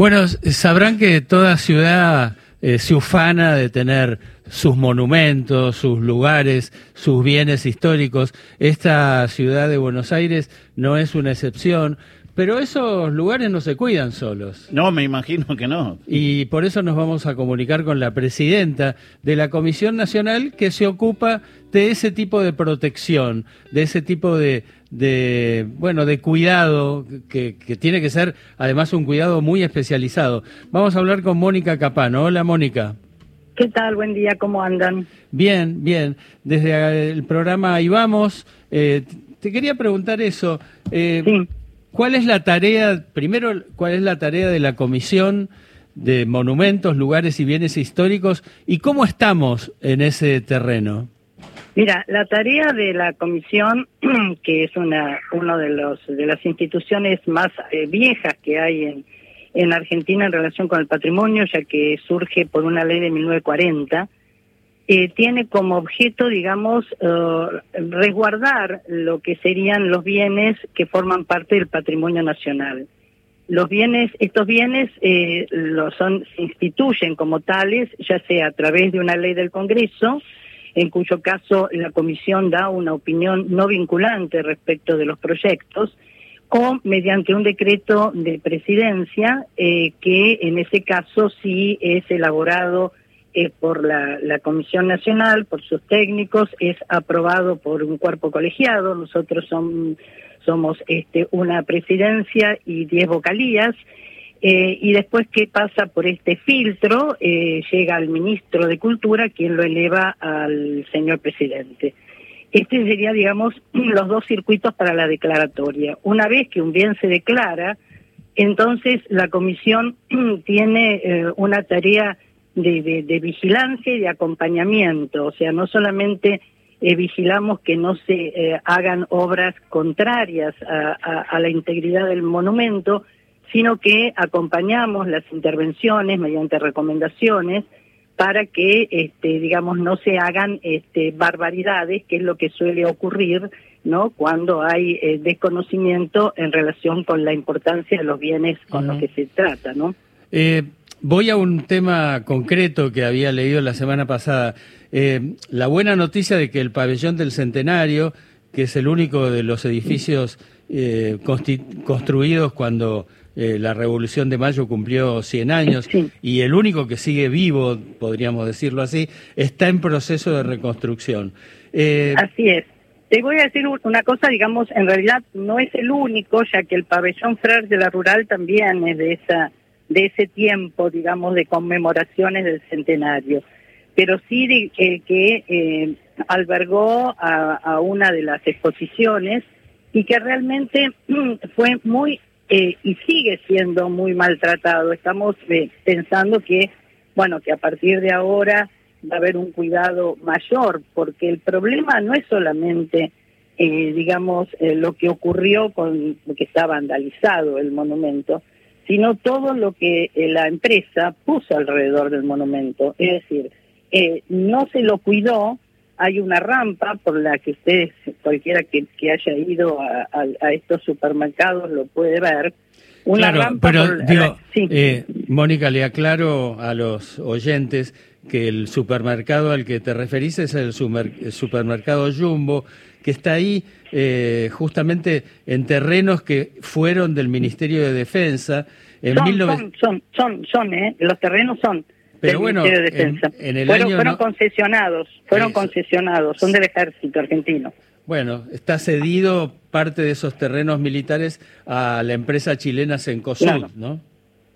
Bueno, sabrán que toda ciudad eh, se ufana de tener sus monumentos, sus lugares, sus bienes históricos. Esta ciudad de Buenos Aires no es una excepción. Pero esos lugares no se cuidan solos. No, me imagino que no. Y por eso nos vamos a comunicar con la presidenta de la Comisión Nacional que se ocupa de ese tipo de protección, de ese tipo de, de bueno, de cuidado, que, que, tiene que ser además un cuidado muy especializado. Vamos a hablar con Mónica Capano. Hola, Mónica. ¿Qué tal? Buen día, ¿cómo andan? Bien, bien. Desde el programa Ahí Vamos, eh, te quería preguntar eso. Eh, sí ¿Cuál es la tarea, primero, cuál es la tarea de la Comisión de Monumentos, Lugares y Bienes Históricos y cómo estamos en ese terreno? Mira, la tarea de la comisión, que es una uno de los de las instituciones más eh, viejas que hay en, en Argentina en relación con el patrimonio, ya que surge por una ley de 1940, eh, tiene como objeto, digamos, eh, resguardar lo que serían los bienes que forman parte del patrimonio nacional. Los bienes, estos bienes eh, lo son, se instituyen como tales, ya sea a través de una ley del Congreso, en cuyo caso la Comisión da una opinión no vinculante respecto de los proyectos, o mediante un decreto de presidencia que en ese caso sí es elaborado es por la, Comisión Nacional, por sus técnicos, es aprobado por un cuerpo colegiado, nosotros somos este, una presidencia y diez vocalías, eh, y después que pasa por este filtro, eh, llega al ministro de Cultura, quien lo eleva al señor presidente. Este sería, digamos, los dos circuitos para la declaratoria. Una vez que un bien se declara, entonces la comisión tiene eh, una tarea de, vigilancia y de acompañamiento, o sea, no solamente vigilamos que no se hagan obras contrarias a, la integridad del monumento, sino que acompañamos las intervenciones mediante recomendaciones para que, este, digamos, no se hagan este, barbaridades, que es lo que suele ocurrir, ¿no? Cuando hay eh, desconocimiento en relación con la importancia de los bienes con los que se trata, ¿no? Voy a un tema concreto que había leído la semana pasada. Eh, la buena noticia de que el pabellón del Centenario, que es el único de los edificios eh, construidos cuando eh, la Revolución de Mayo cumplió 100 años y el único que sigue vivo, podríamos decirlo así, está en proceso de reconstrucción. así es. Te voy a decir una cosa, digamos, en realidad no es el único, ya que el pabellón Frer de la Rural también es de esa de ese tiempo, digamos, de conmemoraciones del centenario, pero sí de, que eh, albergó a, una de las exposiciones y que realmente fue muy eh, y sigue siendo muy maltratado. Estamos eh, pensando que, bueno, que a partir de ahora va a haber un cuidado mayor, porque el problema no es solamente, digamos, lo que ocurrió con lo que está vandalizado el monumento, sino todo lo que eh, la empresa puso alrededor del monumento. Es decir, eh, no se lo cuidó, hay una rampa por la que ustedes, cualquiera que, haya ido a, estos supermercados lo puede ver. Una rampa pero digo, eh, Mónica, le aclaro a los oyentes que el supermercado al que te referís es el, supermercado Jumbo, que está ahí justamente en terrenos que fueron del Ministerio de Defensa son, son, son, son, ¿eh? Los terrenos son del Ministerio de Defensa. fueron, concesionados, fueron concesionados, son del ejército argentino. Bueno, está cedido parte de esos terrenos militares a la empresa chilena Cencosud, ¿no?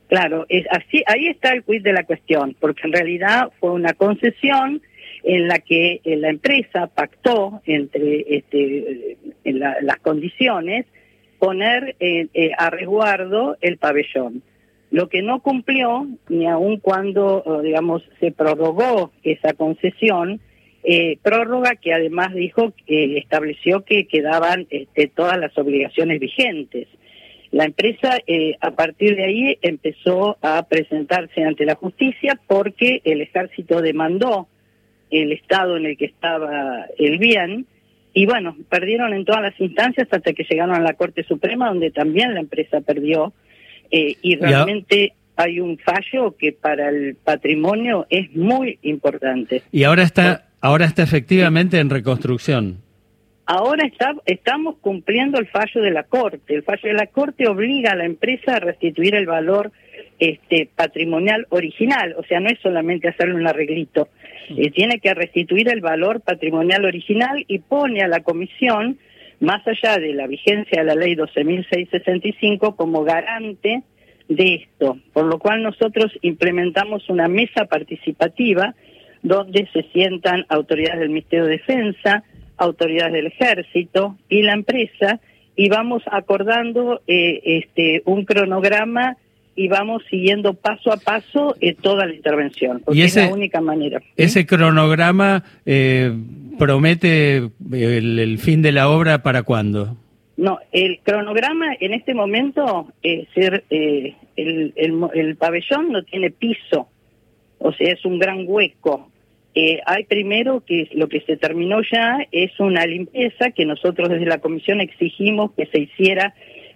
Claro, es así, ahí está el quid de la cuestión, porque en realidad fue una concesión en la que eh, la empresa pactó entre este, en las condiciones poner eh, eh, a resguardo el pabellón. Lo que no cumplió, ni aun cuando, digamos, se prorrogó esa concesión, eh, prórroga que además dijo que estableció que quedaban este, todas las obligaciones vigentes. La empresa a partir de ahí empezó a presentarse ante la justicia porque el ejército demandó el estado en el que estaba el bien y bueno, perdieron en todas las instancias hasta que llegaron a la Corte Suprema, donde también la empresa perdió. Eh, y realmente hay un fallo que para el patrimonio es muy importante. Y ahora está, ahora está efectivamente en reconstrucción. Ahora está, estamos cumpliendo el fallo de la Corte. El fallo de la Corte obliga a la empresa a restituir el valor este, patrimonial original, o sea, no es solamente hacerle un arreglito, eh, tiene que restituir el valor patrimonial original y pone a la comisión, más allá de la vigencia de la ley 12.665, como garante de esto, por lo cual nosotros implementamos una mesa participativa donde se sientan autoridades del Ministerio de Defensa, autoridades del Ejército y la empresa y vamos acordando eh, este un cronograma y vamos siguiendo paso a paso eh, toda la intervención, porque es la única manera. ¿Ese cronograma eh, promete el, fin de la obra para cuándo? No, el cronograma en este momento es ser el, el pabellón no tiene piso, o sea, es un gran hueco. Eh, hay primero que lo que se terminó ya es una limpieza que nosotros desde la comisión exigimos que se hiciera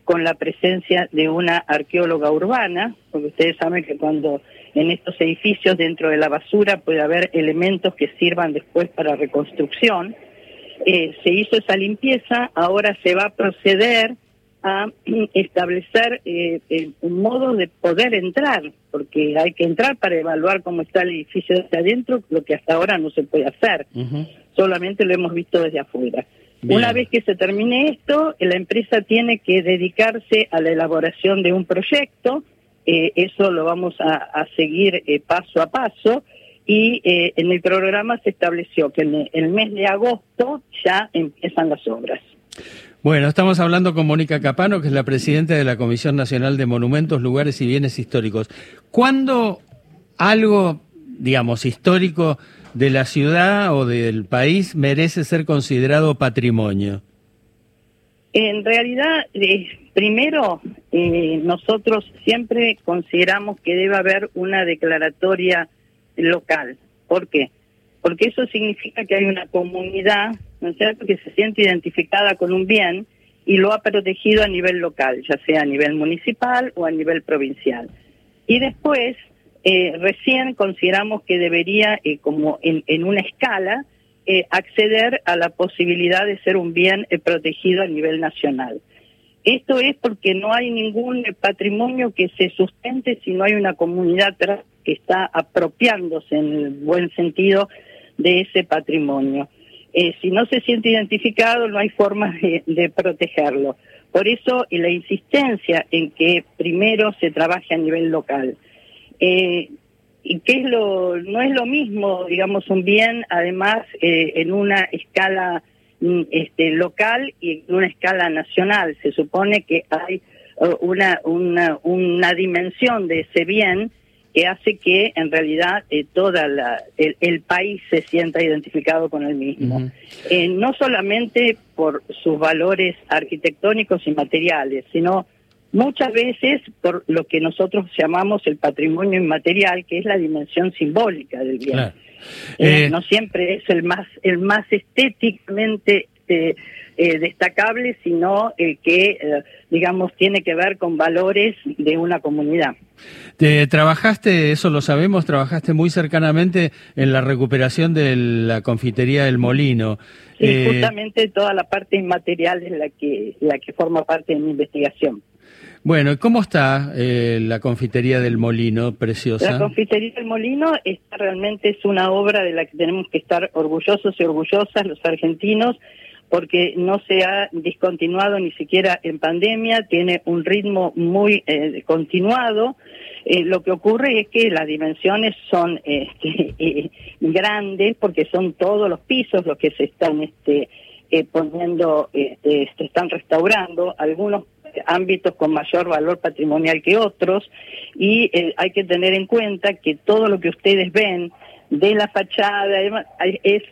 con la presencia de una arqueóloga urbana, porque ustedes saben que cuando en estos edificios dentro de la basura puede haber elementos que sirvan después para reconstrucción. Eh, se hizo esa limpieza, ahora se va a proceder a establecer eh, un modo de poder entrar, porque hay que entrar para evaluar cómo está el edificio desde adentro, lo que hasta ahora no se puede hacer, solamente lo hemos visto desde afuera. Una vez que se termine esto, la empresa tiene que dedicarse a la elaboración de un proyecto, eh, eso lo vamos a, seguir eh, paso a paso, y en el programa se estableció que en el mes de agosto ya empiezan las obras. Bueno, estamos hablando con Mónica Capano, que es la presidenta de la Comisión Nacional de Monumentos, Lugares y Bienes Históricos. ¿Cuándo algo, digamos, histórico de la ciudad o del país merece ser considerado patrimonio? En realidad, eh, primero, eh, nosotros siempre consideramos que debe haber una declaratoria local. ¿Por qué? Porque eso significa que hay una comunidad ¿no es cierto?, que se siente identificada con un bien y lo ha protegido a nivel local, ya sea a nivel municipal o a nivel provincial. Y después, eh, recién consideramos que debería, eh, como en, una escala, eh, acceder a la posibilidad de ser un bien protegido a nivel nacional. Esto es porque no hay ningún patrimonio que se sustente si no hay una comunidad que está apropiándose en el buen sentido de ese patrimonio. Eh, si no se siente identificado, no hay forma de, protegerlo. Por eso la insistencia en que primero se trabaje a nivel local. Eh, y que es lo, no es lo mismo, digamos, un bien, además, eh, en una escala mm, este, local y en una escala nacional. Se supone que hay una, una, una dimensión de ese bien que hace que en realidad eh, toda el, país se sienta identificado con el mismo. Eh, no solamente por sus valores arquitectónicos y materiales, sino muchas veces por lo que nosotros llamamos el patrimonio inmaterial, que es la dimensión simbólica del bien. Eh, no siempre es el más, el más estéticamente destacable, sino el que, digamos, tiene que ver con valores de una comunidad. Te, trabajaste, eso lo sabemos, trabajaste muy cercanamente en la recuperación de la confitería del Molino. Sí, eh, justamente toda la parte inmaterial es la que, la que forma parte de mi investigación. Bueno, ¿cómo está eh, la confitería del Molino, preciosa? La confitería del Molino está, realmente es una obra de la que tenemos que estar orgullosos y orgullosas los argentinos porque no se ha discontinuado ni siquiera en pandemia, tiene un ritmo muy eh, continuado. Eh, lo que ocurre es que las dimensiones son este, eh, grandes porque son todos los pisos los que se están este, poniendo, este, se están restaurando, algunos ámbitos con mayor valor patrimonial que otros, y hay que tener en cuenta que todo lo que ustedes ven de la fachada es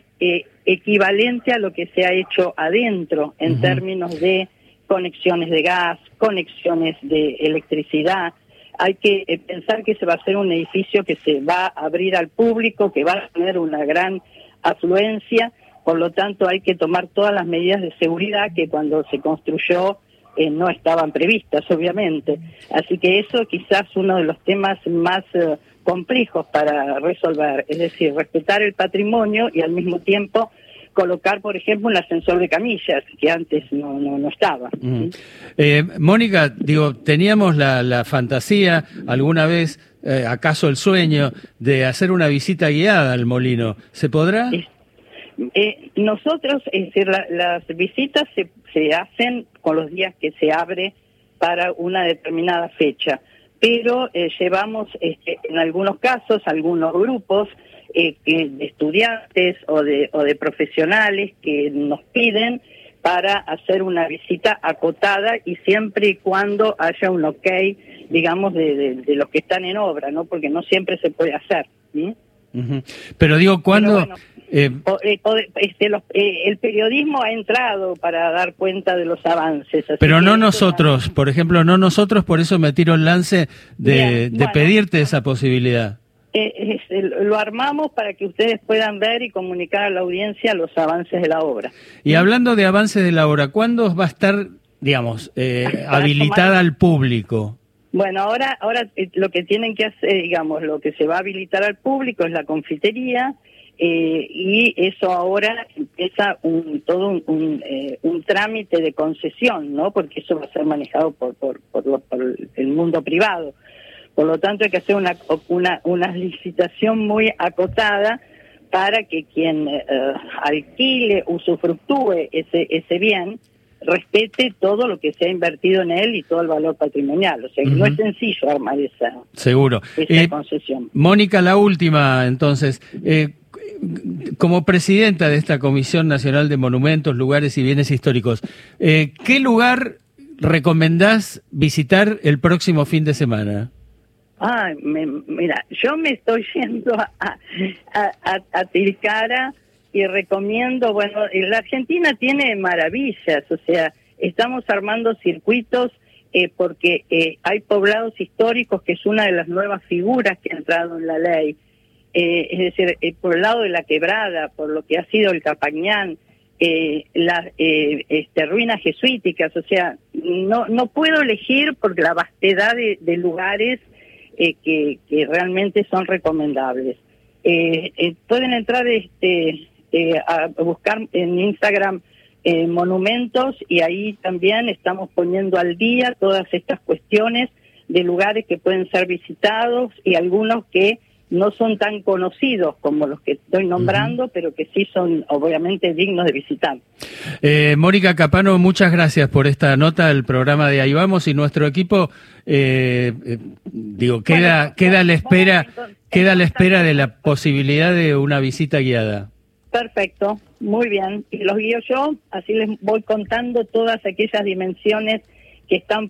equivalente a lo que se ha hecho adentro en términos de conexiones de gas, conexiones de electricidad. Hay que eh, pensar que se va a hacer un edificio que se va a abrir al público, que va a tener una gran afluencia, por lo tanto hay que tomar todas las medidas de seguridad que cuando se construyó eh, no estaban previstas, obviamente. Así que eso quizás uno de los temas más eh, complejos para resolver, es decir, respetar el patrimonio y al mismo tiempo colocar, por ejemplo, un ascensor de camillas, que antes no, no, estaba. Mm. Eh, Mónica, digo, teníamos la, fantasía alguna vez, acaso el sueño, de hacer una visita guiada al molino. ¿Se podrá? Eh, nosotros, es decir, las visitas se, se hacen con los días que se abre para una determinada fecha, pero eh, llevamos este, en algunos casos algunos grupos eh, que, de estudiantes o de, o de profesionales que nos piden para hacer una visita acotada y siempre y cuando haya un ok, digamos, de, de, los que están en obra, ¿no? Porque no siempre se puede hacer. Pero digo, ¿cuándo...? Eh, eh, este, eh, el periodismo ha entrado para dar cuenta de los avances. Pero no nosotros, por ejemplo, no nosotros, por eso me tiro el lance de, pedirte esa posibilidad. lo armamos para que ustedes puedan ver y comunicar a la audiencia los avances de la obra. Y hablando de avances de la obra, ¿cuándo va a estar, digamos, habilitada al público? Bueno, ahora, ahora lo que tienen que hacer, digamos, lo que se va a habilitar al público es la confitería, eh, y eso ahora empieza un, todo un, eh, un, trámite de concesión, ¿no? Porque eso va a ser manejado por, por, por, el mundo privado. Por lo tanto, hay que hacer una, una, una licitación muy acotada para que quien eh, alquile, usufructúe ese, ese bien, respete todo lo que se ha invertido en él y todo el valor patrimonial. O sea, que no es sencillo armar esa, Seguro. esa concesión. Mónica, la última, entonces. Eh, como presidenta de esta Comisión Nacional de Monumentos, Lugares y Bienes Históricos, eh, ¿qué lugar recomendás visitar el próximo fin de semana? Ah, mira, yo me estoy yendo a, a, a, Tilcara y recomiendo, bueno, la Argentina tiene maravillas, o sea, estamos armando circuitos eh, porque eh, hay poblados históricos, que es una de las nuevas figuras que ha entrado en la ley. Eh, es decir, eh, por el lado de la quebrada, por lo que ha sido el Capañán, eh, las este, ruinas jesuíticas, o sea, no, no puedo elegir por la vastedad de, lugares que, realmente son recomendables. pueden entrar este, a buscar en Instagram monumentos y ahí también estamos poniendo al día todas estas cuestiones de lugares que pueden ser visitados y algunos que no son tan conocidos como los que estoy nombrando, pero que sí son obviamente dignos de visitar. Eh, Mónica Capano, muchas gracias por esta nota del programa de Ahí Vamos y nuestro equipo, eh, eh, digo, queda, queda a la espera, queda a la espera de la posibilidad de una visita guiada. Perfecto, muy bien. Y los guío yo, así les voy contando todas aquellas dimensiones que están,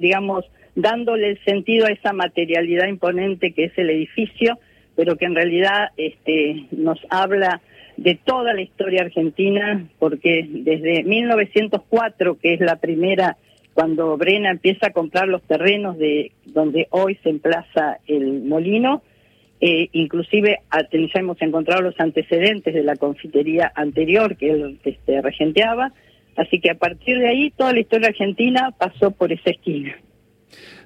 digamos, dándole el sentido a esa materialidad imponente que es el edificio, pero que en realidad este, nos habla de toda la historia argentina, porque desde 1904, que es la primera, cuando Brena empieza a comprar los terrenos de donde hoy se emplaza el molino, eh, inclusive ya hemos encontrado los antecedentes de la confitería anterior que él este, regenteaba, así que a partir de ahí toda la historia argentina pasó por esa esquina.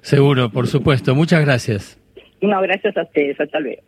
Seguro, por supuesto. Muchas gracias. No, gracias a ustedes. Hasta luego.